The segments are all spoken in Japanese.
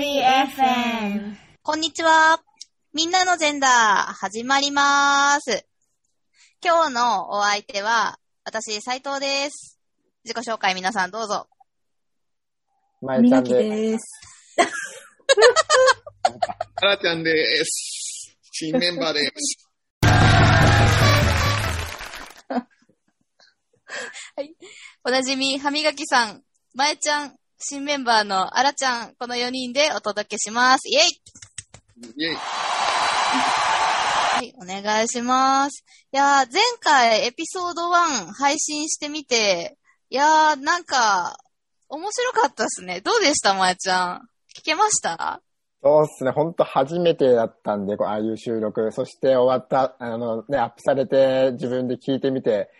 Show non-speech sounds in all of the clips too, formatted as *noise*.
リー FM。こんにちは。みんなのジェンダー、始まりまーす。今日のお相手は、私、斉藤です。自己紹介皆さんどうぞ。まゆちゃんみなきで。です。あらちゃんです。新メンバーです。おなじみ、歯磨きさん、まえちゃん、新メンバーのあらちゃん、この4人でお届けします。イェイイェイ。はい、お願いします。いやー、前回エピソード1配信してみて、いやー、なんか、面白かったですね。どうでしたまえちゃん？聞けました？そうっすね。ほんと初めてだったんで、こうああいう収録。そして終わった、あのね、アップされて自分で聞いてみて、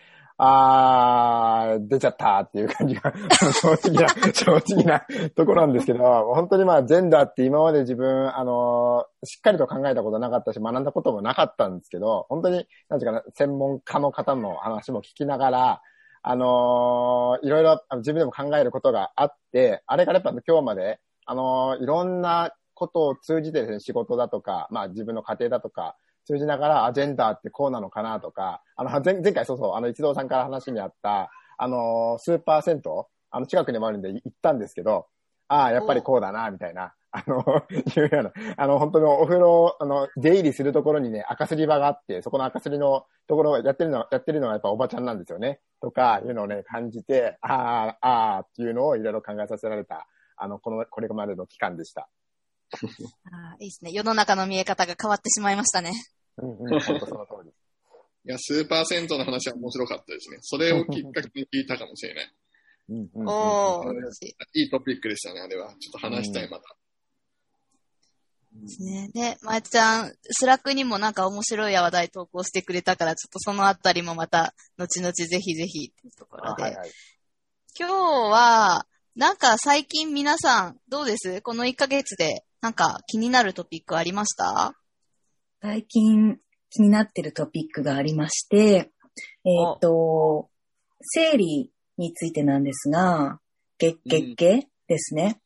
あー、出ちゃったっていう感じが、*laughs* 正直な、正直なところなんですけど、本当にまあ、ジェンダーって今まで自分、あの、しっかりと考えたことなかったし、学んだこともなかったんですけど、本当に、なんていうかな、専門家の方の話も聞きながら、あのいろいろ自分でも考えることがあって、あれからやっぱ今日まで、あのいろんなことを通じてですね、仕事だとか、まあ自分の家庭だとか、通じながら、アジェンダーってこうなのかなとか、あの、前前回そうそう、あの、一郎さんから話にあった、あの、スーパー銭湯、あの、近くにもあるんで行ったんですけど、ああ、やっぱりこうだな、みたいな、あの、*laughs* いうような、あの、本当にお風呂、あの、出入りするところにね、赤すり場があって、そこの赤すりのところをやってるのは、やってるのはやっぱおばちゃんなんですよね。とか、いうのをね、感じて、ああ、ああ、っていうのをいろいろ考えさせられた、あの、この、これまでの期間でした。*laughs* あーいいですね。世の中の見え方が変わってしまいましたね。うんうん、本当その通り。いや、スーパー銭湯の話は面白かったですね。それをきっかけに聞いたかもしれない。うんうんうんうんおいいいトピックでしたね、あれは。ちょっと話したい、また。ですね。で、まやちゃん、 Slack にもなんか面白い話題投稿してくれたから、ちょっとそのあたりもまた、後々ぜひぜひっていうところで。あはいはい。今日は、なんか最近皆さん、どうです？この1ヶ月で、なんか気になるトピックありました？最近気になってるトピックがありまして、えっ、と、生理についてなんですが、月月経ですね。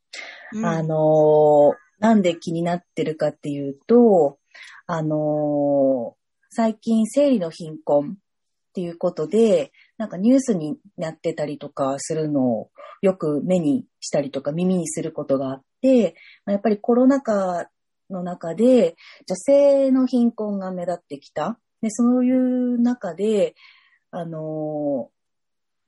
うんあのーなんで気になってるかっていうと、あのー最近生理の貧困っていうことで、なんかニュースになってたりとかするのをよく目にしたりとか耳にすることがあって、まあやっぱりコロナ禍の中で女性の貧困が目立ってきた。で、そういう中で、あの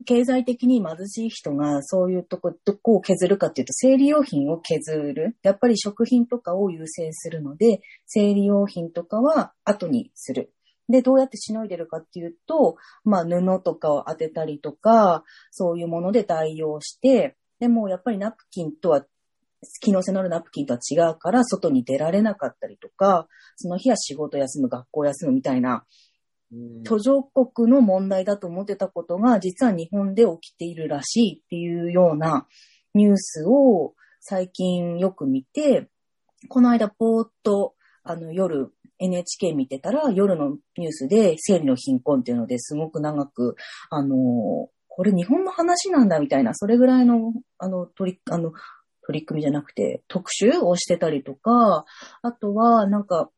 経済的に貧しい人がそういうとこ、どこを削るかっていうと、生理用品を削る。やっぱり食品とかを優先するので、生理用品とかは後にする。で、どうやってしのいでるかっていうと、まあ布とかを当てたりとか、そういうもので代用して、でもやっぱりナプキンとは、機能性のあるナプキンとは違うから、外に出られなかったりとか、その日は仕事休む、学校休むみたいな、途上国の問題だと思ってたことが、実は日本で起きているらしいっていうようなニュースを最近よく見て、この間ぼーっとあの夜 NHK 見てたら夜のニュースで生理の貧困っていうのですごく長く、あの、これ日本の話なんだみたいな、それぐらいの、あの、取り、あの、取り組みじゃなくて特集をしてたりとか、あとはなんか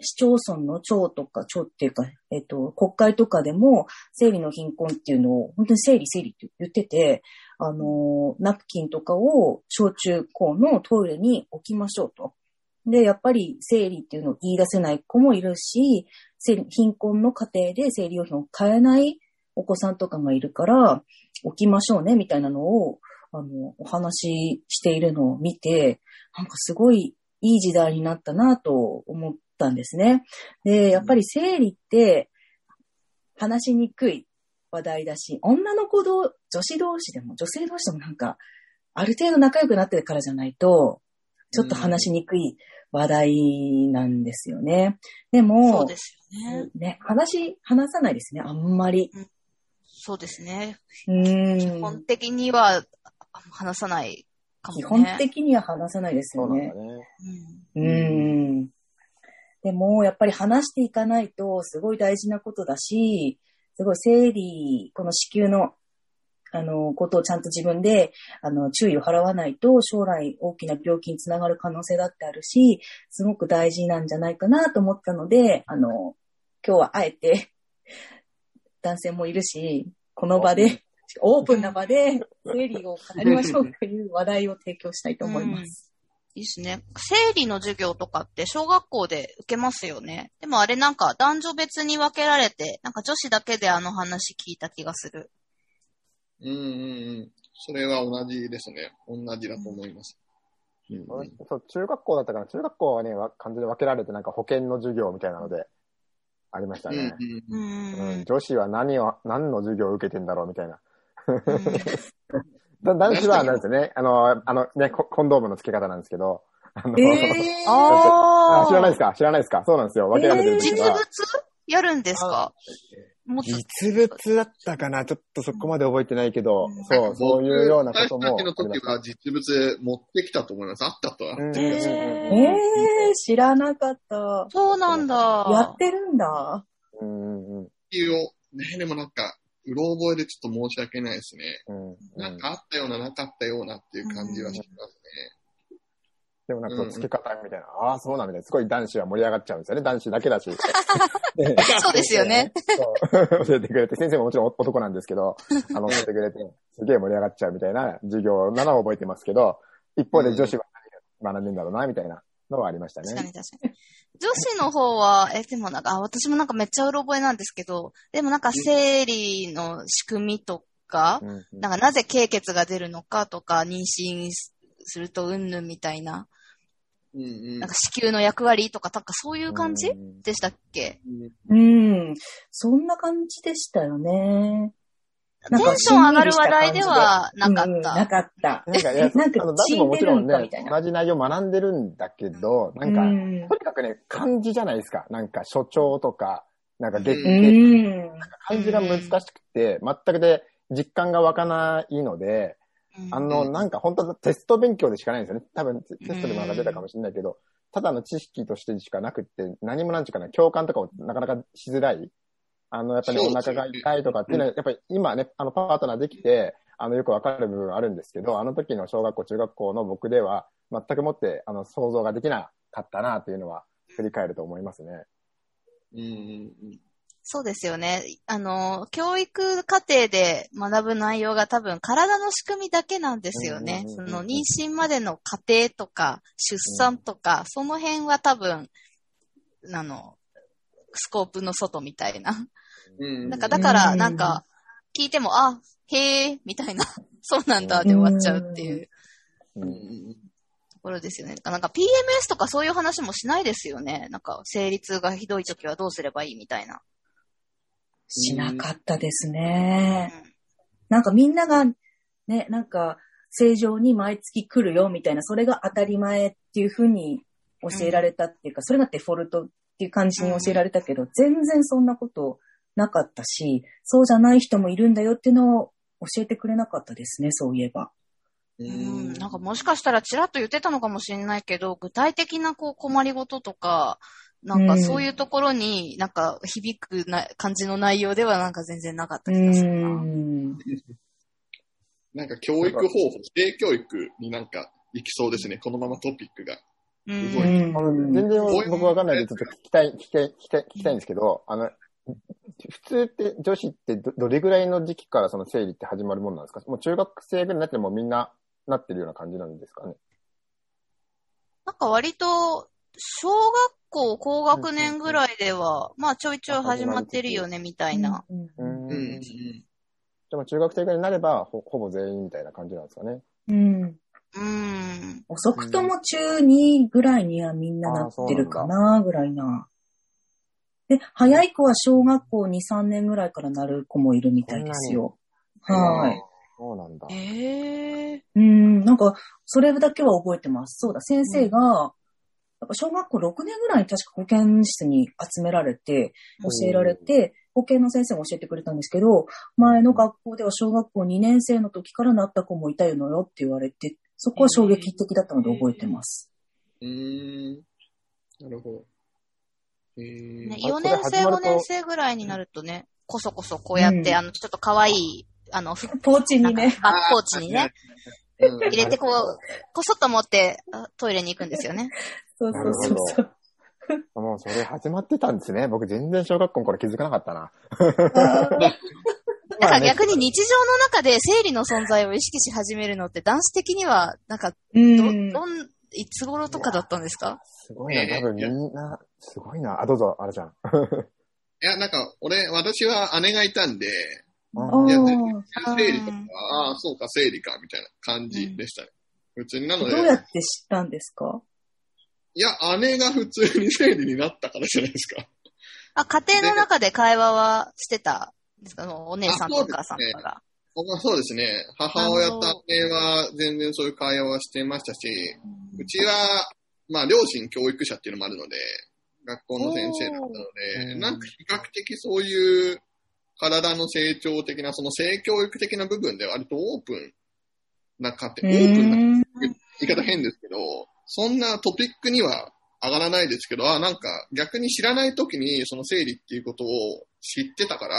市町村の町とか、町っていうか、えっと、国会とかでも、生理の貧困っていうのを、本当に生理生理って言ってて、あの、ナプキンとかを小中高のトイレに置きましょうと。で、やっぱり生理っていうのを言い出せない子もいるし、貧困の家庭で生理用品を買えないお子さんとかがいるから、置きましょうね、みたいなのを、あの、お話ししているのを見て、なんかすごいいい時代になったなと思ったんですね。で、やっぱり生理って話しにくい話題だし、女の子同、女子同士でも、女性同士でもなんか、ある程度仲良くなってるからじゃないと、ちょっと話しにくい話題なんですよね。でも、そうですよね。ね、話、話さないですね、あんまり。そうですね。うーん。基本的にはあ話さないかもね。基本的には話さないですよねそうん。でも、やっぱり話していかないと、すごい大事なことだし、すごい生理、この子宮のあの、ことをちゃんと自分で、あの、注意を払わないと、将来大きな病気につながる可能性だってあるし、すごく大事なんじゃないかなと思ったので、あの、今日はあえて、男性もいるし、この場で、オープンな場で、生理を語りましょうという話題を提供したいと思います。いいですね。生理の授業とかって小学校で受けますよね。でもあれなんか男女別に分けられて、なんか女子だけであの話聞いた気がする。うんうんうん。それは同じですね。同じだと思います。うんうんそう、中学校だったかな。中学校はね、わ完全に分けられて、なんか保険の授業みたいなので、ありましたうんね。ううんん。女子は何を、何の授業を受けてんだろうみたいな。う *laughs* んだ男子はなんですよね。あの、あのね、ココンドームの付け方なんですけど。あの、えー、*laughs* ああ知らないですか？知らないですか？そうなんですよ。分けられてるんです実物？やるんですか？実物だったかな？ちょっとそこまで覚えてないけどうん、そう、そういうようなこともの時。は実物持ってきたと思います。あったとは。うんええー、知らなかった。そうなんだ。やってるんだ。うんうんうん理由を、ね、でもなんか、うろ覚えでちょっと申し訳ないですね。うんうんなんかあったような、なかったようなっていう感じはしますでもなんかこう付け方みたいな、ああ、そうなんみたいな。すごい男子は盛り上がっちゃうんですよね。男子だけだし。*laughs* そうですよね。*laughs* 教えてくれて、先生ももちろん男なんですけど、あの、教えてくれて、すげえ盛り上がっちゃうみたいな授業なのを覚えてますけど、一方で女子は何が学んでんだろうな、みたいなのはありましたね。確かに確かに。女子の方は、え、でもなんか、あ私もなんかめっちゃうろ覚えなんですけど、でもなんか生理の仕組みとか、うんうんなんかなぜ経血が出るのかとか、妊娠するとうんぬんみたいな、ね。うんうんなんか子宮の役割とか、なんかそういう感じうんでしたっけ？うん。そんな感じでしたよね。テンション上がる話題ではなかうんうんなった。かった。なんか、いや、なんかあの、男子ももちろんね同じ内容学んでるんだけど、なんか、うんとにかくね、漢字じゃないですか。なんか、所長とか、なんか、月う経うん。漢字が難しくて、全くで実感が湧かないので、うんあの、なんか本当はテスト勉強でしかないんですよね。多分テストでもなんか出たかもしれないけど、ただの知識としてしかなくって、何もなんていうかな、共感とかもなかなかしづらい。あの、やっぱりね腹が痛いとかっていうのは、やっぱり今ね、あの、パートナーできて、あの、よくわかる部分あるんですけど、あの時の小学校、中学校の僕では、全くもって、あの、想像ができなかったなっていうのは、振り返ると思いますね。うんそうですよね。あの、教育課程で学ぶ内容が多分体の仕組みだけなんですよね。その妊娠までの過程とか出産とか、その辺は多分、あの、スコープの外みたいな。うんなんかだから、うんなんか、聞いても、あ、へえ、みたいな、*laughs* そうなんだで終わっちゃうっていうううんんうんところですよね。なんか PMS とかそういう話もしないですよね。なんか、生理痛がひどい時はどうすればいいみたいな。しなかったですね。なんかみんなが、ね、なんか、正常に毎月来るよみたいな、それが当たり前っていうふうに教えられたっていうか、それがデフォルトっていう感じに教えられたけど、全然そんなことなかったし、そうじゃない人もいるんだよっていうのを教えてくれなかったですね、そういえば。ううんん、なんかもしかしたらちらっと言ってたのかもしれないけど、具体的なこう困りごととか、なんかそういうところになんか響くな感じの内容ではなんか全然なかったう気がするな。ん。なんか教育方法、性教育になんか行きそうですね。このままトピックが。全然僕わかんないんで、ちょっと聞きたい、聞きたい、聞きたい、聞きたいんですけど、あの、普通って女子ってどどれぐらいの時期からその生理って始まるもんなんですか？もう中学生ぐらいになってもみんななってるような感じなんですかね？なんか割と、小学校高学年ぐらいでは、まあちょいちょい始まってるよね、みたいな。うんううんうんん。でも中学生ぐらいになればほ、ほぼ全員みたいな感じなんですかね？うん。うん。遅くとも中2ぐらいにはみんななってるかな、ぐらいな。で、早い子は小学校2、3年ぐらいからなる子もいるみたいですよ。はい。そうなんだ。ええうん、なんか、それだけは覚えてます。そうだ、先生が、なんか小学校6年ぐらいに確か保健室に集められて、教えられて、保健の先生も教えてくれたんですけど、前の学校では小学校2年生の時からなった子もいたのよって言われて、そこは衝撃的だったので覚えてます。うーん。なるほど。えーね、あ4年生、5それ始まると年生ぐらいになるとね、こそこそこうやって、うんあの、ちょっと可愛い、あの、ふポーチにね。バックポーチにね、うん入れてこう、こそっと持ってあトイレに行くんですよね。そうそうそうそう。もうそれ始まってたんですね。僕全然小学校の頃気づかなかったな。*laughs* だから逆に日常の中で生理の存在を意識し始めるのって男子的には、なんか、うど、ん。どん、いつ頃とかだったんですか？すごいな、多分みんな、すごいな。あ、どうぞ、あれちゃん。いや、なんか、俺、私は姉がいたんで、生理とか、ああ、そうか、生理か、みたいな感じでしたね。普通になので、どうやって知ったんですか？いや、姉が普通に生理になったからじゃないですか。あ、家庭の中で会話はしてたんですか？お姉さんとあお母さんとかが。僕はそうですね。母親と姉は全然そういう会話はしてましたし、うちは、まあ、両親教育者っていうのもあるので、学校の先生だったのおで、ーなんか比較的そういう体の成長的な、その性教育的な部分で割とオープンな家う庭、オープンな。言い方変ですけど、そんなトピックには上がらないですけど、あ、なんか逆に知らない時にその生理っていうことを知ってたから、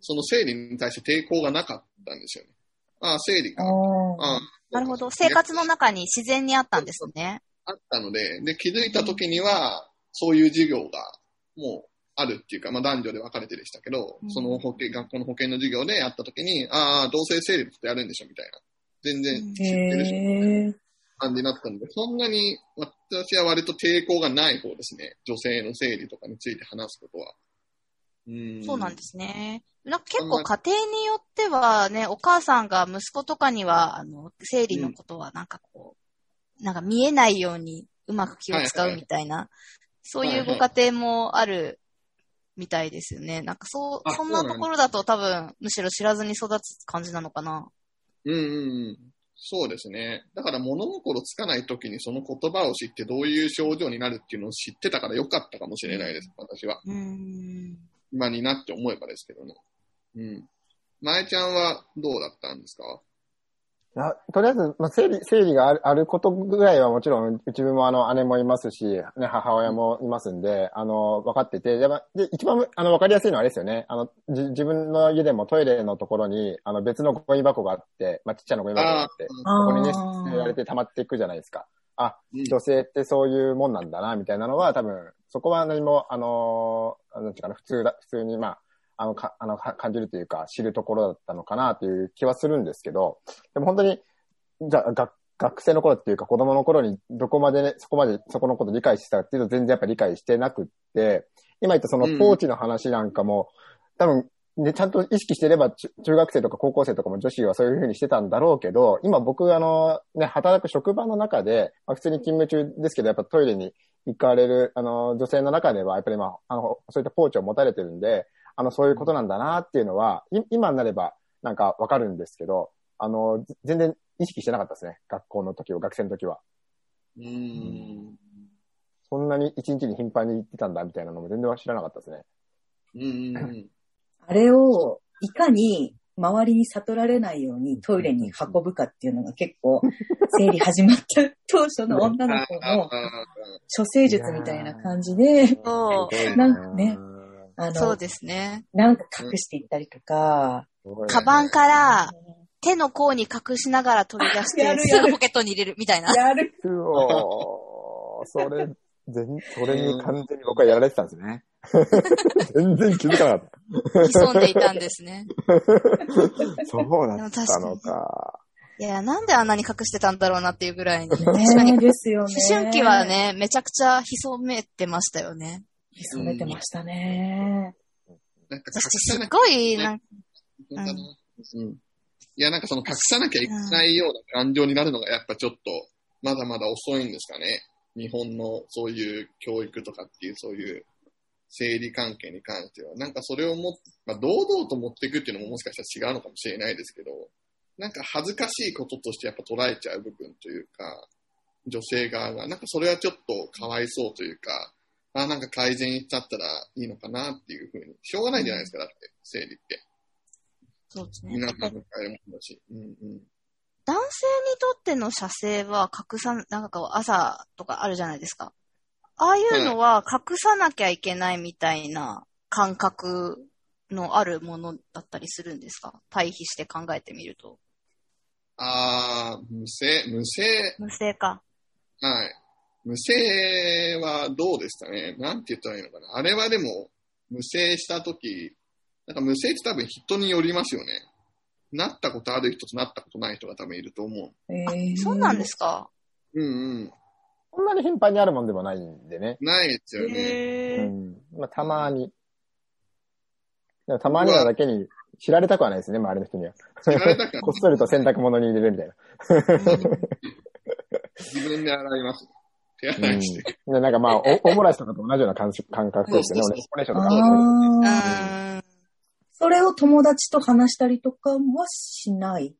その生理に対して抵抗がなかったんですよね。あ、生理か。ああなるほど。生活の中に自然にあったんですね。あったので、で、気づいた時には、そういう授業がもうあるっていうか、まあ男女で分かれてでしたけど、うんその保険、学校の保険の授業でやった時に、ああ、同性生理ってやるんでしょみたいな。全然知ってーるし、へー感じになったので、そんなに私は割と抵抗がない方ですね。女性の生理とかについて話すことは。うんそうなんですね。なんか結構家庭によってはね、お母さんが息子とかには、あの、生理のことはなんかこう、なんか見えないようにうまく気を使うみたいな、そういうご家庭もあるみたいですよね。なんかそう、あそんなところだと多分、むしろ知らずに育つ感じなのかな。うんうんうん。そうですね。だから物心つかない時にその言葉を知ってどういう症状になるっていうのを知ってたからよかったかもしれないです、私は。うーん。今になって思えばですけどね。うん。前ちゃんはどうだったんですか？とりあえず、まあ、生理、生理があるあることぐらいはもちろん、うちもあの、姉もいますし、ね、母親もいますんで、あの、分かってて、で、まで一番、あの、分かりやすいのはあれですよね。あの、じ自分の家でもトイレのところに、あの、別のゴミ箱があって、まあ、ちっちゃなゴミ箱があって、あそこにね、ー捨てられて溜まっていくじゃないですか。あ、うん女性ってそういうもんなんだな、みたいなのは多分、そこは何も、あの、なんていうかな、普通だ、普通に、まあ、あの、か、あの、か感じるというか、知るところだったのかな、という気はするんですけど、でも本当に、じゃあ、学、学生の頃っていうか子供の頃にどこまでね、そこまでそこのこと理解してたっていうと全然やっぱ理解してなくって、今言ったそのうん。ポーチの話なんかも、多分、ね、ちゃんと意識してれば中中学生とか高校生とかも女子はそういうふうにしてたんだろうけど、今僕あの、ね、働く職場の中で、まあ、普通に勤務中ですけど、やっぱトイレに行かれる、あの、女性の中では、やっぱりまあ、あの、そういったポーチを持たれてるんで、あの、そういうことなんだなっていうのは、い今になればなんかわかるんですけど、あの、ぜ全然意識してなかったですね。学校の時は、学生の時は。うーん。そんなに一日に頻繁に行ってたんだみたいなのも全然知らなかったですね。うん。*laughs* あれを、いかに周りに悟られないようにトイレに運ぶかっていうのが結構、生理始まった当初の女の子の処世術みたいな感じで。なんかねあの、そうですね。なんか隠していったりとか、カバンから手の甲に隠しながら取り出して、すぐポケットに入れるみたいな。やる。うそれ、全、それに完全に僕はやられてたんですね。*laughs* 全然気づかなかっ潜んでいたんですね。た。そうだったのか。いや、なんであんなに隠してたんだろうなっていうぐらいに、ね。確かねに、ですよね。思春期は。ね、めちゃくちゃ潜めてましたよね。潜めてましたね。なん。かすごい、なん。本当だなうん。いや、なん。かその隠さなきゃいけないような感情になるのがやっぱちょっと、まだまだ遅いん。ですかね。日本のそういう教育とかっていう、そういう生理関係に関しては。なん。かそれをも、まあ、堂々と持っていくっていうのももしかしたら違うのかもしれないですけど、なん。か恥ずかしいこととしてやっぱ捉えちゃう部分というか、女性側が、なん。かそれはちょっとかわいそうというか、あなんか改善しちゃったらいいのかなっていうふうに。しょうがないじゃないですか、だって、生理って。そうですね。皆さんの変えるものだし。うんうん。男性にとっての射精は隠さ、なんかこう朝とかあるじゃないですか。ああいうのは隠さなきゃいけないみたいな感覚のあるものだったりするんですか？対比して考えてみると。あー、無声、無声、無声か。はい。無声はどうでしたね？なんて言ったらいいのかな？あれはでも、無声したとき、なんか無声って多分人によりますよね。なったことある人となったことない人が多分いると思えーそうなんですか？う。うんうん。そんなに頻繁にあるもんでもないんでね。ないですよね。へーうん。まあ、たまに。でもたまにはだけに知られたくはないですね、周りの人には。知られたくはこっそりと洗濯物に入れるみたいな。自分で洗います。手洗いして。でなんかまあ、お、おもらしとかと同じような感感覚ですよね。俺、そうオレ。それを友達と話したりとかはしない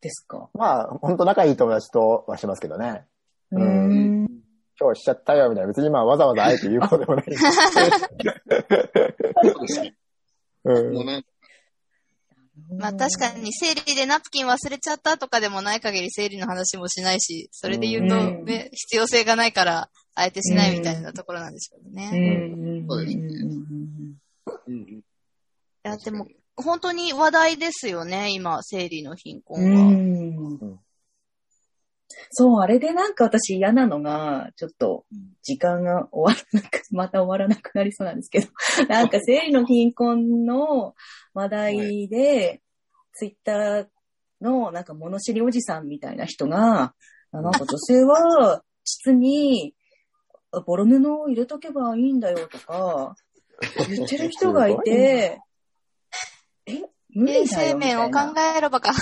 ですか？まあ、本当仲いい友達とはしますけどね。ううんん。今日しちゃったよ、みたいな。別にまあ、わざわざあえて言うことでもない。そうですね。うんもうなんか、まあ確かに生理でナプキン忘れちゃったとかでもない限り生理の話もしないし、それで言うとうん。ね、必要性がないから、あえてしないみたいなところなんですけどうね。うですねうん。うん。うん。いや、でも、本当に話題ですよね、今、生理の貧う困は。ん。そう、あれでなん。か私嫌なのが、ちょっと時間が終わらなく、また終わらなくなりそうなん。ですけど、なん。か生理の貧困の話題で、ツイッターのなんか物知りおじさんみたいな人が、あなんか女性は膣にボロ布を入れとけばいいんだよとか、言ってる人がいて、*laughs* え、無衛理だよ生面をみたいな。考えろばか。そ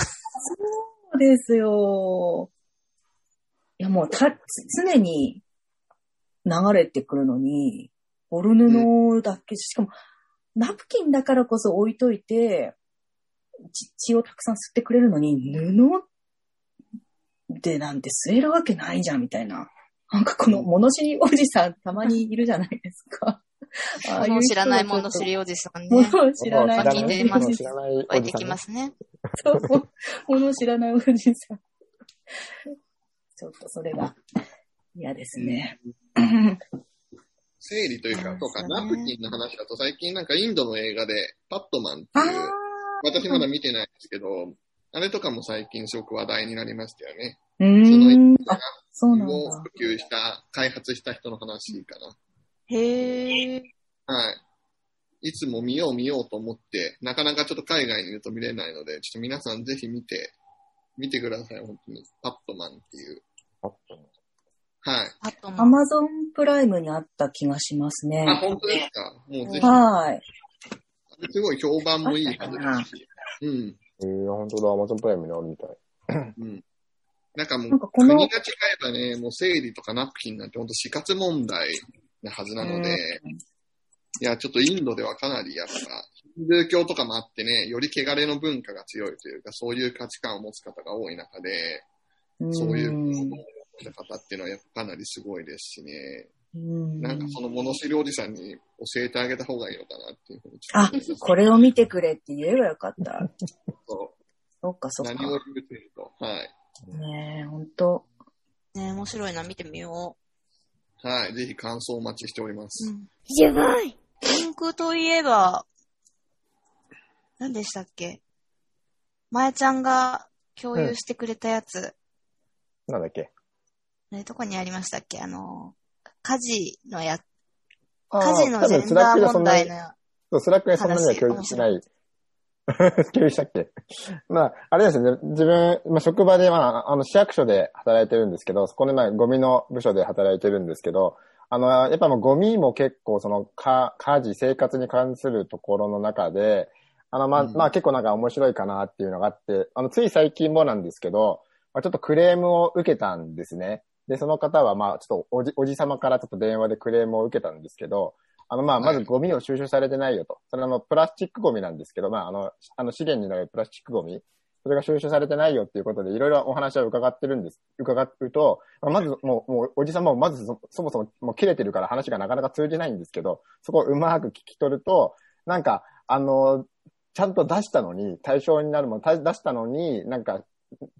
うですよ。いや、もうた、つ常に流れてくるのに、ボル布だけ、しかも、ナプキンだからこそ置いといて、ち血をたくさん吸ってくれるのに、布でなんて吸えるわけないじゃん、みたいな。なんかこの物知りおじさんたまにいるじゃないですか。*laughs* ああ知らないもの知りおじさんね。物を知らない聞いてます湧いておじさんね。きますね。そう。もの知らないおじさん。ちょっとそれが嫌ですね。*laughs* 生理というか、そうか、ナプキンの話だと最近なんかインドの映画で、パットマンってあいう、私まだ見てないんですけど、あれとかも最近すごく話題になりましたよね。ーうそのーん。あ、そうなんをだ。普及した、開発した人の話かな。へえ。はい。いつも見よう見ようと思って、なかなかちょっと海外にいると見れないので、ちょっと皆さんぜひ見て、見てください、本当に。パットマンっていう。はい。あとアマゾンプライムにあった気がしますね。あ、本当ですか？もうぜひ。はい。すごい評判もいいはずですし。うん。えー、本当だ、アマゾンプライムにあるみたい。うん。なんかもう、なんかこの国が違えばね、もう生理とかナプキンなんて本当死活問題なはずなので、いや、ちょっとインドではかなりやっぱ、ヒンドゥー教とかもあってね、より汚れの文化が強いというか、そういう価値観を持つ方が多い中で、そういううん行動をした方っていうのはやっぱかなりすごいですしね、うんなんかその物知りおじさんに教えてあげた方がいいのかなっていうふうにあこれを見てくれって言えばよかった。そそっかそっか。う何を言うというと、はい。ねえ、ほんと。ね面白いな、見てみよはい。ぜひ感想お待ちしておりまう。す。うん。やばいリンクといえば、何でしたっけ？まやちゃんが共有してくれたやつ、なんだっけ？ね、どこにありましたっけ？あの、家事のや、家事の多分スジェンダーラックがそんなに問題の、そうスラックがそんなには共有しない。共有 *laughs* したっけ？*laughs* まあ、あれですね。自分、まあ、職場で、まあ、あの、市役所で働いてるんですけど、そこで、まあ、ゴミの部署で働いてるんですけど、あの、やっぱもうゴミも結構、その、か、家事、生活に関するところの中で、あの、まあ、うんまあ、結構なんか面白いかなっていうのがあって、あの、つい最近もなんですけど、まあ、ちょっとクレームを受けたんですね。で、その方は、まあ、ちょっとおじ、おじ様からちょっと電話でクレームを受けたんですけど、あの、まあ、まずゴミを収集されてないよと。それはあの、プラスチックゴミなんですけど、まあ、あの、あの資源になるプラスチックゴミ。それが収集されてないよっていうことで、いろいろお話を伺ってるんです。伺うと、まず、もう、もう、おじさんも、まずそ、そもそも、もう切れてるから話がなかなか通じないんですけど、そこをうまく聞き取ると、なんか、あの、ちゃんと出したのに、対象になるもの、た出したのに、なんか、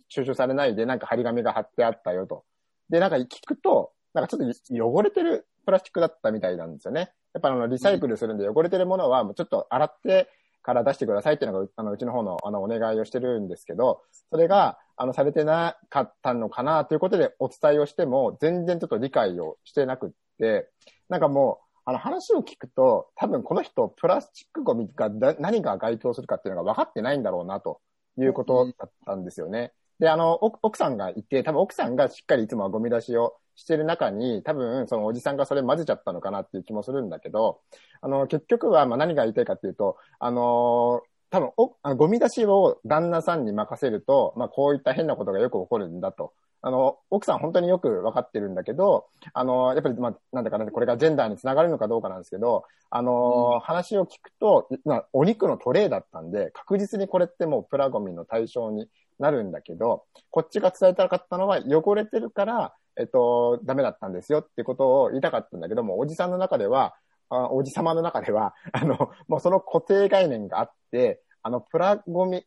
収集されないで、なんか張り紙が貼ってあったよと。で、なんか聞くと、なんかちょっと汚れてるプラスチックだったみたいなんですよね。やっぱあの、リサイクルするんで汚れてるものはもうちょっと洗ってから出してくださいっていうのが、あの、うちの方の、あの、お願いをしてるんですけど、それが、あの、されてなかったのかなということでお伝えをしても、全然ちょっと理解をしてなくって、なんかもう、あの、話を聞くと、多分この人、プラスチックゴミが何が該当するかっていうのが分かってないんだろうな、ということだったんですよね。で、あの、奥奥さんがいて、多分奥さんがしっかりいつもはゴミ出しをしてる中に、多分そのおじさんがそれ混ぜちゃったのかなっていう気もするんだけど、あの、結局は、まあ何が言いたいかっていうと、あの多分おあの、ゴミ出しを旦那さんに任せると、まあこういった変なことがよく起こるんだと。あの、奥さん本当によく分かってるんだけど、あの、やっぱり、まあ、なんだかな、これがジェンダーにつながるのかどうかなんですけど、あの、うん話を聞くと、まあ、お肉のトレーだったんで、確実にこれってもうプラゴミの対象になるんだけど、こっちが伝えたかったのは、汚れてるから、えっと、ダメだったんですよってことを言いたかったんだけども、おじさんの中では、あおじさまの中では、*laughs* あの、もうその固定概念があって、あの、プラゴミ、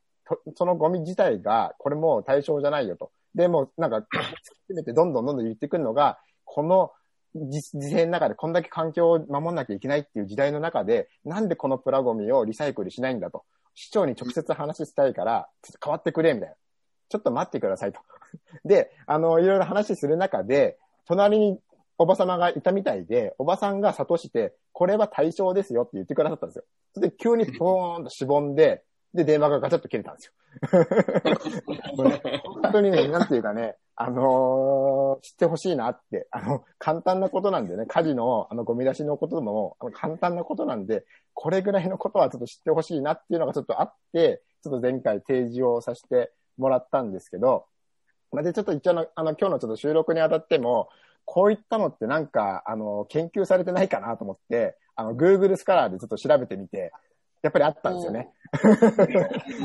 そのゴミ自体が、これもう対象じゃないよと。で、もなんか、突き詰めてどんどんどんどん言ってくるのが、この実時勢の中でこんだけ環境を守んなきゃいけないっていう時代の中で、なんでこのプラゴミをリサイクルしないんだと。市長に直接話したいから、ちょっと変わってくれ、みたいな。ちょっと待ってくださいと。*laughs* で、あの、いろいろ話する中で、隣におばさまがいたみたいで、おばさんが諭して、これは対象ですよって言ってくださったんですよ。それで急にポーンとしぼんで、で、電話がガチャッと切れたんですよ。*laughs* 本当にね、なんていうかね、あのー知ってほしいなって、あの、簡単なことなんでね、家事の、あの、ゴミ出しのことも、あの、簡単なことなんで、これぐらいのことはちょっと知ってほしいなっていうのがちょっとあって、ちょっと前回提示をさせてもらったんですけど、まあで、ちょっと一応あの、あの、今日のちょっと収録にあたっても、こういったのってなんか、あの、研究されてないかなと思って、あの、Google スカラーでちょっと調べてみて、やっぱりあったんですよね。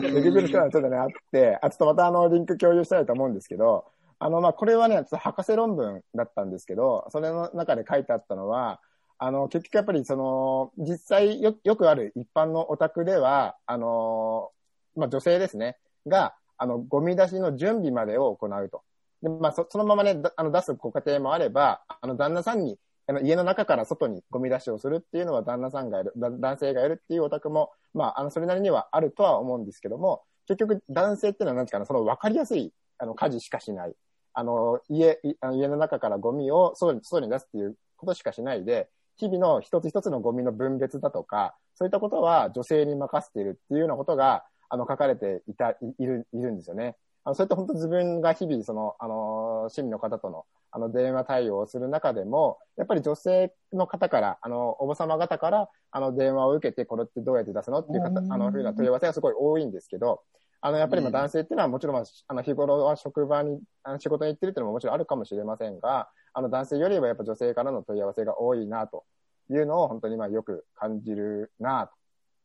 で Google スカラーちょっとね、あって、あ、ちょっとまたあの、リンク共有したいと思うんですけど、あの、まあ、これはね、ちょっと博士論文だったんですけど、それの中で書いてあったのは、あの、結局やっぱりその、実際よ、よくある一般のお宅では、あの、まあ、女性ですね、が、あの、ゴミ出しの準備までを行うと。で、まあ、そそのままね、あの、出すご家庭もあれば、あの、旦那さんに、あの、家の中から外にゴミ出しをするっていうのは旦那さんがやる、男性がやるっていうお宅も、まあ、あの、それなりにはあるとは思うんですけども、結局男性っていうのは何ですかね、その分かりやすい、あの、家事しかしない。あの、家、あの家の中からゴミを外に、外に出すっていうことしかしないで、日々の一つ一つのゴミの分別だとか、そういったことは女性に任せているっていうようなことが、あの、書かれていた、いいる、いるんですよね。あの、そういった本当自分が日々、その、あの、市民の方との、あの、電話対応をする中でも、やっぱり女性の方から、あの、おばさま方から、あの、電話を受けて、これってどうやって出すのっていう方、うん。あの、ふうな問い合わせがすごい多いんですけど、あの、やっぱりまあうん男性っていうのはもちろん、まあ、あの、日頃は職場に、あの仕事に行ってるっていうのももちろんあるかもしれませんが、あの、男性よりはやっぱ女性からの問い合わせが多いな、というのを本当にまあよく感じるな、と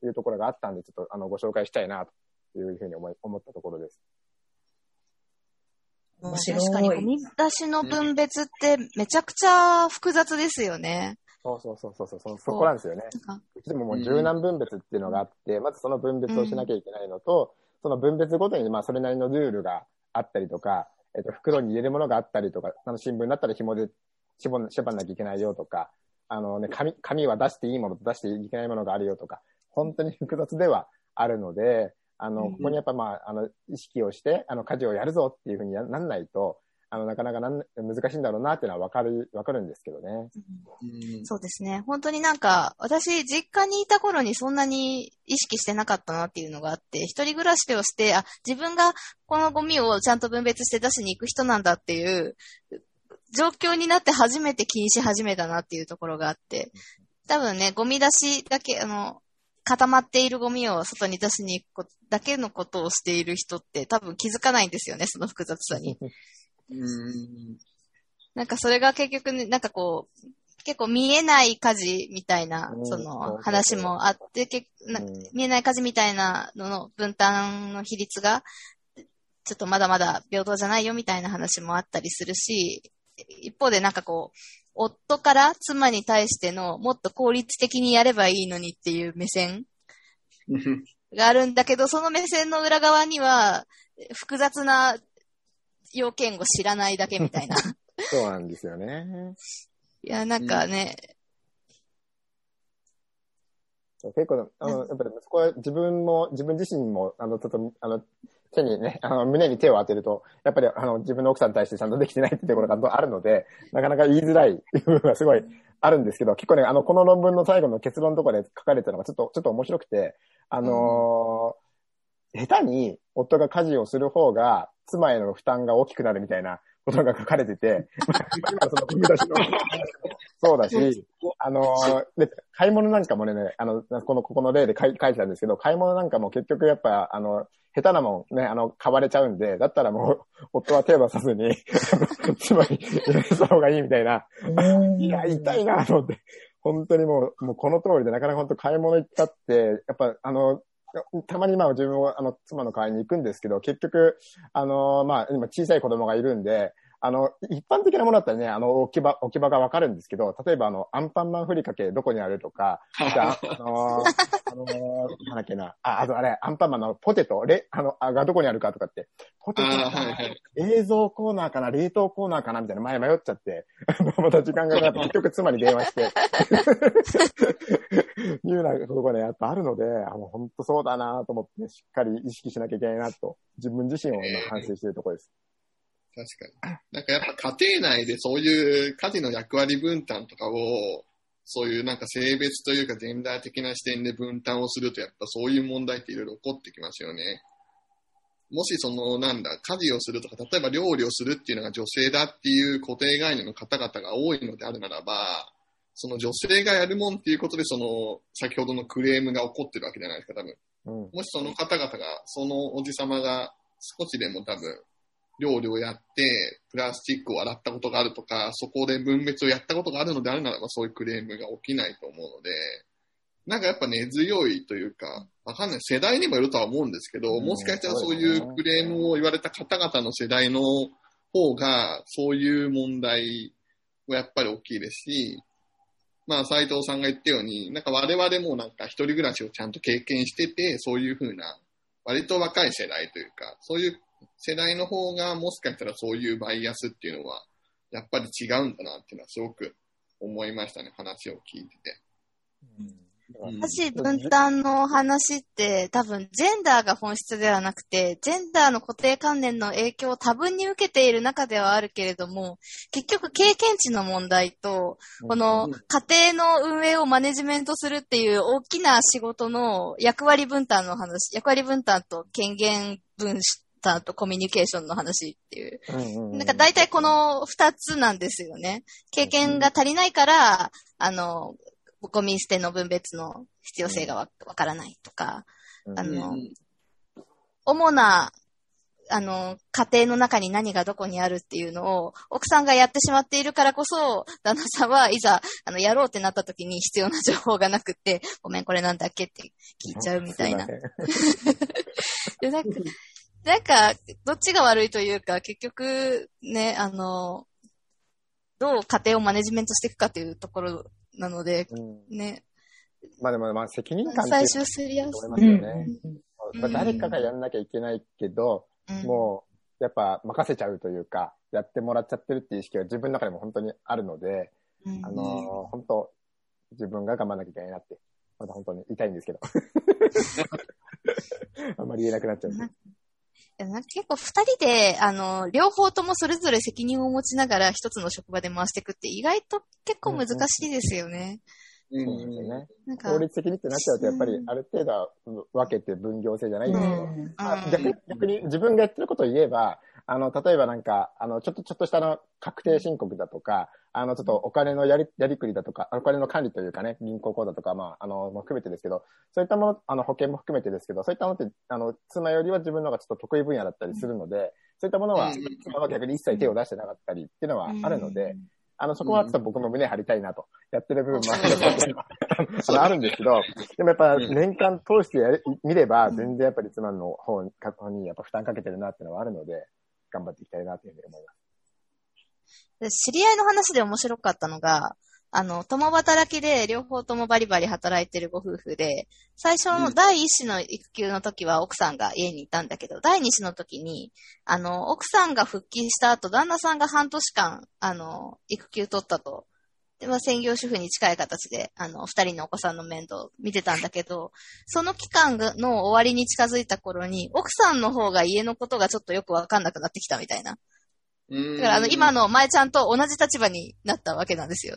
いうところがあったんで、ちょっとあの、ご紹介したいな、というふうに思い、思ったところです。確かに、ゴい。ミ出しの分別ってめちゃくちゃ複雑ですよね。そうそうそうそうそう、そそこなんですよね。でももう柔軟分別っていうのがあって、まずその分別をしなきゃいけないのと、その分別ごとにまあそれなりのルールがあったりとか、えっと、袋に入れるものがあったりとか、あの新聞だったら紐で縛ん縛んなきゃいけないよとか、あのね、紙、紙は出していいものと出していけないものがあるよとか、本当に複雑ではあるので、あの、うんここにやっぱまあ、あの、意識をして、あの、家事をやるぞっていうふうにやなんないと、あの、なかなかなん難しいんだろうなっていうのはわかる、わかるんですけどね。うんそうですね。本当になんか、私、実家にいた頃にそんなに意識してなかったなっていうのがあって、一人暮らしをして、あ、自分がこのゴミをちゃんと分別して出しに行く人なんだっていう、状況になって初めて気にし始めたなっていうところがあって、多分ね、ゴミ出しだけ、あの、固まっているゴミを外に出しに行くだけのことをしている人って多分気づかないんですよね、その複雑さに。うん。なんかそれが結局ね、なんかこう、結構見えない火事みたいなう、ん。その話もあって、けなうん。見えない火事みたいなのの分担の比率が、ちょっとまだまだ平等じゃないよみたいな話もあったりするし、一方でなんかこう、夫から妻に対してのもっと効率的にやればいいのにっていう目線があるんだけど、その目線の裏側には、複雑な要件を知らないだけみたいな。*laughs* そうなんですよね。いや、なんかね、結構、あの、やっぱり息子は自分も、自分自身も、あの、ちょっと、あの、手にね、*laughs* あの、胸に手を当てると、やっぱり、あの、自分の奥さんに対してちゃんとできてないっていうところがあるので、なかなか言いづらい *laughs* 部分がすごいあるんですけど、結構ね、あの、この論文の最後の結論のところで書かれてるのがちょっと、ちょっと面白くて、あのー下手に夫が家事をする方が、妻への負担が大きくなるみたいなことが書かれてて、今その踏み出しの。話もそうだし、あのーで、買い物なんかもね、あの、この、ここの例で書い書いてたんですけど、買い物なんかも結局やっぱ、あの、下手なもんね、あの、買われちゃうんで、だったらもう、夫は手を出さずに、あの妻に入れた方がいいみたいな、いや、痛いなと思って、本当にもう、もうこの通りでなかなか本当買い物行ったって、やっぱあの、たまにまあ自分もあの妻の代わりに行くんですけど、結局、あの、まあ今小さい子供がいるんで、あの、一般的なものだったらね、あの、置き場、置き場がわかるんですけど、例えばあの、アンパンマンふりかけどこにあるとか、じゃあ、あのーあのーなんだっけな、あ、あとあれ、アンパンマンのポテト、レ、あの、あがどこにあるかとかって、ポテトはいはい。冷蔵コーナーかな、冷凍コーナーかな、みたいな前迷っちゃって、また時間がかかって、結局妻に電話して、*laughs* いうようなことがね、やっぱあるので、あの、本当そうだなと思って、しっかり意識しなきゃいけないなと、自分自身を今反省しているところです。確かに。なんかやっぱ家庭内でそういう家事の役割分担とかを、そういうなんか性別というかジェンダー的な視点で分担をすると、やっぱそういう問題っていろいろ起こってきますよね。もしその、なんだ、家事をするとか、例えば料理をするっていうのが女性だっていう固定概念の方々が多いのであるならば、その女性がやるもんっていうことで、その、先ほどのクレームが起こってるわけじゃないですか、多分。うん。もしその方々が、そのおじさまが少しでも多分、料理をやって、プラスチックを洗ったことがあるとか、そこで分別をやったことがあるのであるならば、そういうクレームが起きないと思うので、なんかやっぱ根強いというか、わかんない。世代にもよるとは思うんですけど、うんもしかしたらそういそうクレームを言われた方々の世代の方が、そういう問題はやっぱり大きいですし、まあ、斉藤さんが言ったように、なんか我々もなんか一人暮らしをちゃんと経験してて、そういうふうな、割と若い世代というか、そういう世代の方がもしかしたらそういうバイアスっていうのは、やっぱり違うんだなっていうのはすごく思いましたね、話を聞いてて。うん。家事分担の話って多分ジェンダーが本質ではなくて、ジェンダーの固定観念の影響を多分に受けている中ではあるけれども、結局経験値の問題と、この家庭の運営をマネジメントするっていう大きな仕事の役割分担の話、役割分担と権限分担とコミュニケーションの話っていう。なんか大体この二つなんですよね。経験が足りないから、あの、ゴミ捨ての分別の必要性がわわからないとか、うん。あのうん主な、あの、家庭の中に何がどこにあるっていうのを、奥さんがやってしまっているからこそ、旦那さんはいざ、あの、やろうってなった時に必要な情報がなくって、ごめん、これなんだっけって聞いちゃうみたいな *laughs* *laughs* *laughs* なんか、どっちが悪いというか、結局、ね、あの、どう家庭をマネジメントしていくかというところなので、せんうんね、まあでも、まあ責任感最終すりやすのはありますよね。うんまあ誰かがやんなきゃいけないけど、い。もう、やっぱ任せちゃうというか、やってもらっちゃってるっていう意識が自分の中でも本当にあるので、うん、あのー本当、自分が頑張らなきゃいけないなって、まだ本当に痛いんですけど。*laughs* あんまり言えなくなっちゃう。でもなんか結構二人で、あの、両方ともそれぞれ責任を持ちながら一つの職場で回していくって意外と結構難しいですよね。うん。そうなんですよね。なんか、法律的にってなっちゃうと、やっぱりうん。ある程度は分けて分業制じゃないんですけど、うん。逆に自分がやってることを言えば、あの、例えばなんか、あの、ちょっと、ちょっとしたあの、確定申告だとか、あの、ちょっとお金のやり、やりくりだとか、お金の管理というかね、銀行口座とか、まあ、あの、も含めてですけど、そういったもの、あの、保険も含めてですけど、そういったものって、あの、妻よりは自分の方がちょっと得意分野だったりするので、そういったものはうん、妻は逆に一切手を出してなかったりっていうのはあるので、あの、そこはちょっと僕も胸張りたいなと、やってる部分もあるあのあるんですけど、でもやっぱ年間通してやれ見れば、全然やっぱり妻の方にやっぱ負担かけてるなっていうのはあるので、頑張っていきたいなというふうに思います。で知り合いの話で面白かったのが、あの、共働きで両方ともバリバリ働いてるご夫婦で、最初の第一子の育休の時は奥さんが家にいたんだけど、第二子の時に、あの、奥さんが復帰した後、旦那さんが半年間、あの、育休取ったと。まあ、専業主婦に近い形で、あの、二人のお子さんの面倒を見てたんだけど、その期間がの終わりに近づいた頃に、奥さんの方が家のことがちょっとよくわかんなくなってきたみたいな。うんだから、あの、今の前ちゃんと同じ立場になったわけなんですよ。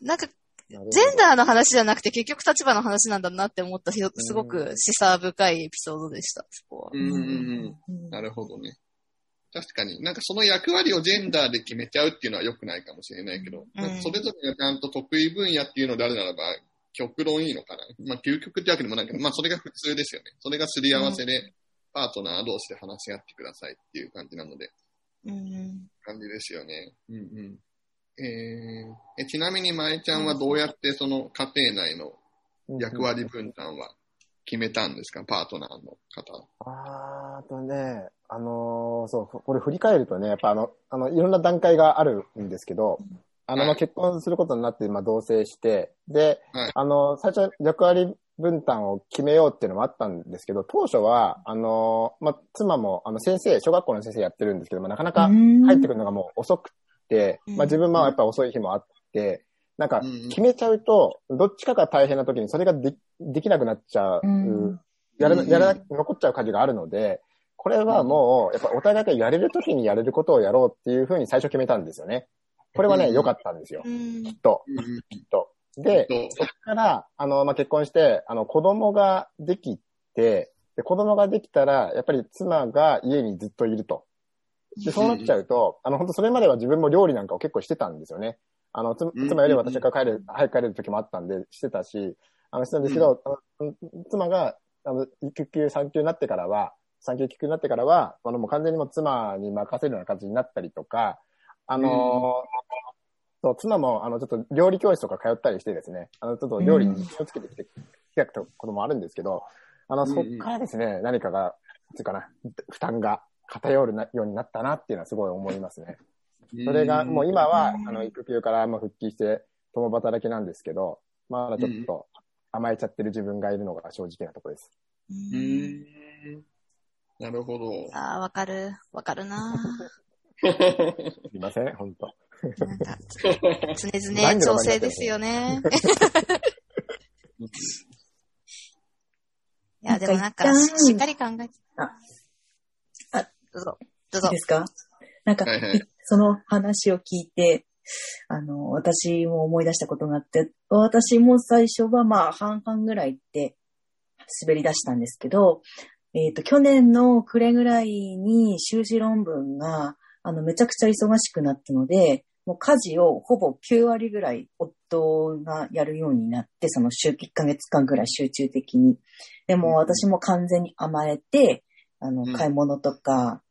なんか、ジェンダーの話じゃなくて結局立場の話なんだなって思った、ひすごく示唆深いエピソードでした、そこは。うんうんうん。なるほどね。確かに、なんかその役割をジェンダーで決めちゃうっていうのは良くないかもしれないけど、うんそれぞれがちゃんと得意分野っていうのであるならば、極論いいのかな。まあ、究極ってわけでもないけど、まあ、それが普通ですよね。それがすり合わせで、パートナー同士で話し合ってくださいっていう感じなので、うん。感じですよね。うんうん。えーえちなみに、まえちゃんはどうやってその家庭内の役割分担は決めたんですか、パートナーの方。あーあとね、あのーそう、これ振り返るとね、やっぱあの、あの、いろんな段階があるんですけど、あの、結婚することになって、まあ、同棲して、で、はい。あの、最初は役割分担を決めようっていうのもあったんですけど、当初は、あの、まあ、妻も、あの、先生、小学校の先生やってるんですけど、まあ、なかなか入ってくるのがもう遅くて、うん。まあ、自分もやっぱ遅い日もあって、なんか決めちゃうと、どっちかが大変な時にそれがでできなくなっちゃう、うんやらやらな、残っちゃう感じがあるので、これはもう、やっぱお互いがやれる時にやれることをやろうっていうふうに最初決めたんですよね。これはね、うん良かったんですよう。ん。きっと、きっと。で、とそっから、あの、まあ、結婚して、あの、子供ができて、で、子供ができたら、やっぱり妻が家にずっといると。で、そうなっちゃうと、あの、本当それまでは自分も料理なんかを結構してたんですよね。あの、つうん妻より私が帰る、早く帰れる時もあったんで、してたし、あの、してたんですけど、あの妻が、あの、育休、産休になってからは、産休、育休になってからは、あの、もう完全にもう妻に任せるような感じになったりとか、あのーそう、妻も、あの、ちょっと料理教室とか通ったりしてですね、あの、ちょっと料理に気をつけてきて、きたこともあるんですけど、あの、うんそっからですね、何かが、っていうかな、負担が偏るなようになったなっていうのはすごい思いますね。それが、もう今は、あの、育休からもう復帰して、共働きなんですけど、まだちょっと甘えちゃってる自分がいるのが正直なところです。うーんなるほど。ああ、わかる。わかるなすいません、本当なんか、常々調整ですよね。いや、でもなんか、ししっかり考えて。ああどうぞ。どうぞいいで。すか？なんか、はいはいその話を聞いて、あの、私も思い出したことがあって、私も最初はまあ半々ぐらいって滑り出したんですけど、えっ、と、去年の暮れぐらいに修士論文が、あの、めちゃくちゃ忙しくなったので、もう家事をほぼ9割ぐらい夫がやるようになって、その週1ヶ月間ぐらい集中的に。でも私も完全に甘えて、あのうん、買い物とか、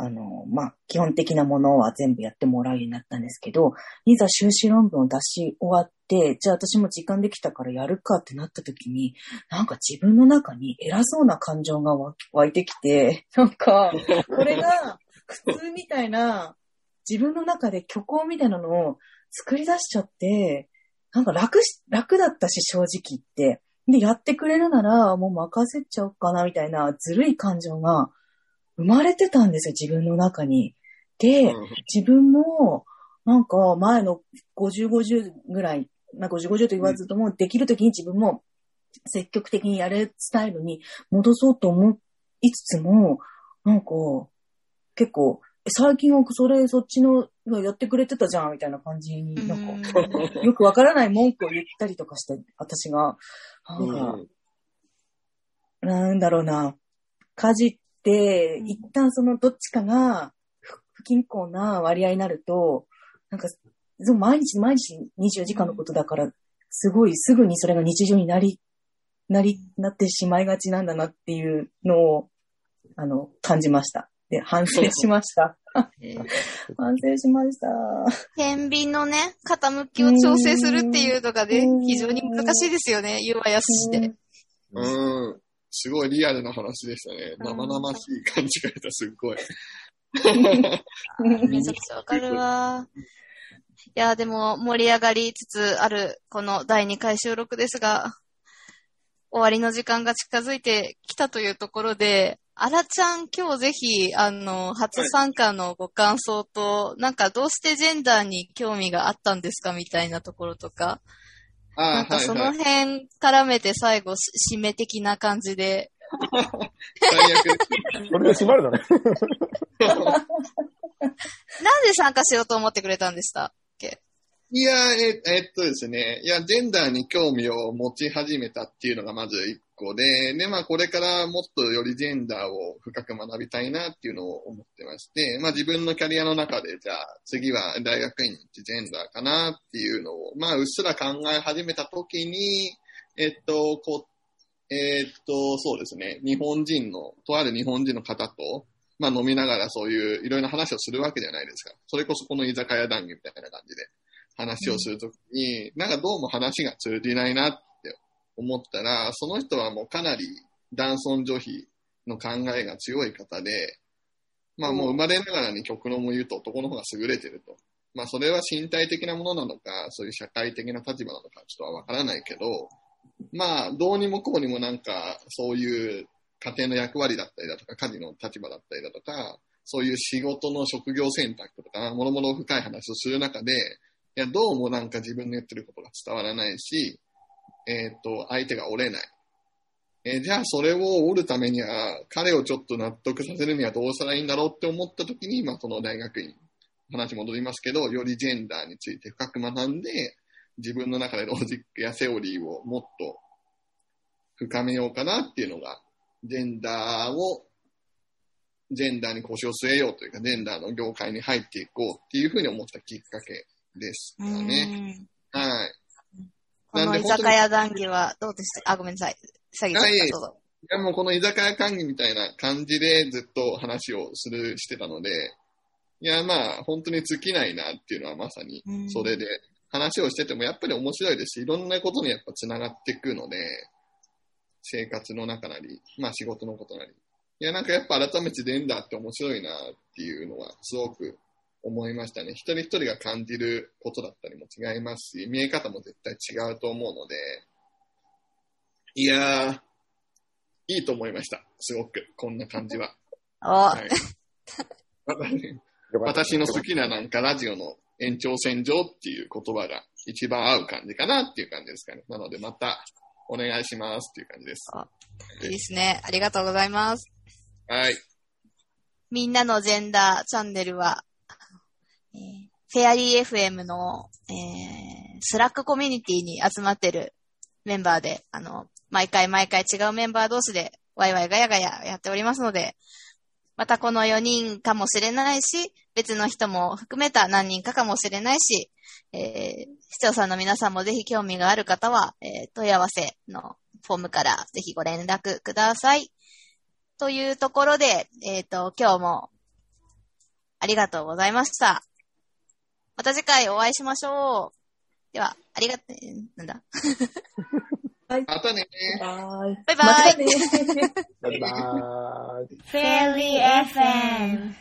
あの、まあ、基本的なものは全部やってもらうようになったんですけど、いざ修士論文を出し終わって、じゃあ私も時間できたからやるかってなった時に、なんか自分の中に偉そうな感情が湧いてきて、なんか、これが普通みたいな、自分の中で虚構みたいなのを作り出しちゃって、なんか楽し、楽だったし、正直言って。で、やってくれるなら、もう任せちゃおうかな、みたいな、ずるい感情が生まれてたんですよ、自分の中に。で、自分も、なんか前の50、50ぐらい、まあ、50、50と言わずとも、できるときに自分も積極的にやるスタイルに戻そうと思いつつも、なんか、結構、え最近はそれ、そっちの、やってくれてたじゃん、みたいな感じに、なんか、よくわからない文句を言ったりとかして、私が、なんか、なんだろうな、家事一旦そのどっちかが不不均衡な割合になると、なんか、そう毎日毎日24時間のことだから、すごいすぐにそれが日常になり、なり、なってしまいがちなんだなっていうのを、あの、感じました。で、反省しました。えー *laughs* 反省しました。天秤のね、傾きを調整するっていうのがねうん、非常に難しいですよね。言うはやすして。うん。すごいリアルな話でしたね。うん生々しい感じがした、すっごい。めちゃくちゃわかるわ。いや、でも盛り上がりつつある、この第2回収録ですが、終わりの時間が近づいてきたというところで、あらちゃん今日ぜひ、あの、初参加のご感想と、なんかどうしてジェンダーに興味があったんですかみたいなところとか、なんかその。辺絡めて最後、し締め的な感じで。最悪です。これで閉まるのね。なんで参加しようと思ってくれたんでしたっけ？いや、え、えっとですね。いや、ジェンダーに興味を持ち始めたっていうのがまず一個で、で、まあこれからもっとよりジェンダーを深く学びたいなっていうのを思ってまして、まあ自分のキャリアの中で、じゃあ次は大学院に行ってジェンダーかなっていうのを、まあうっすら考え始めた時に、えっと、こう、えっと、そうですね。日本人の、とある日本人の方と、まあ飲みながらそういういろいろな話をするわけじゃないですか。それこそこの居酒屋談義みたいな感じで話をするときに、なんかどうも話が通じないなって思ったら、その人はもうかなり男尊女卑の考えが強い方で、まあもう生まれながらに極論も言うと男の方が優れてると。まあそれは身体的なものなのか、そういう社会的な立場なのかちょっとはわからないけど、まあどうにもこうにもなんかそういう家庭の役割だったりだとか、家事の立場だったりだとか、そういう仕事の職業選択とか、もろもろ深い話をする中で、いや、どうもなんか自分の言ってることが伝わらないし、えっ、と、相手が折れない。えーじゃあそれを折るためには、彼をちょっと納得させるにはどうしたらいいんだろうって思った時に、まあその大学院、話戻りますけど、よりジェンダーについて深く学んで、自分の中でロジックやセオリーをもっと深めようかなっていうのが、ジェンダーを、ジェンダーに腰を据えようというか、ジェンダーの業界に入っていこうっていうふうに思ったきっかけですかね。うんはい。この居酒屋談義はどうでした？あ、ごめんなさい。下げちゃっはいた。いやもうこの居酒屋会議みたいな感じでずっと話をする、してたので、いやまあ本当に尽きないなっていうのはまさにうんそれで、話をしててもやっぱり面白いですし、いろんなことにやっぱ繋がっていくので、生活の中なり、まあ仕事のことなり。いやなんかやっぱ改めてジェンダーって面白いなっていうのはすごく思いましたね。一人一人が感じることだったりも違いますし、見え方も絶対違うと思うので、いやー、いいと思いました。すごく、こんな感じは。*laughs* お、はい、*laughs* 私の好きななんかラジオの延長線上っていう言葉が一番合う感じかなっていう感じですかね。なのでまたお願いしますっていう感じです。いいですね。ありがとうございます。はい。みんなのジェンダーチャンネルは、えーフェアリー FM の、えースラックコミュニティに集まってるメンバーで、あの、毎回毎回違うメンバー同士でワイワイガヤガヤやっておりますので、またこの4人かもしれないし、別の人も含めた何人かかもしれないし、えー視聴者の皆さんもぜひ興味がある方は、えー問い合わせのフォームからぜひご連絡ください。というところで、えっ、と、今日もありがとうございました。また次回お会いしましょう。では、ありがとう、なんだ？またねはい。バイバイまたねバイバーイ。*laughs* Fairy FM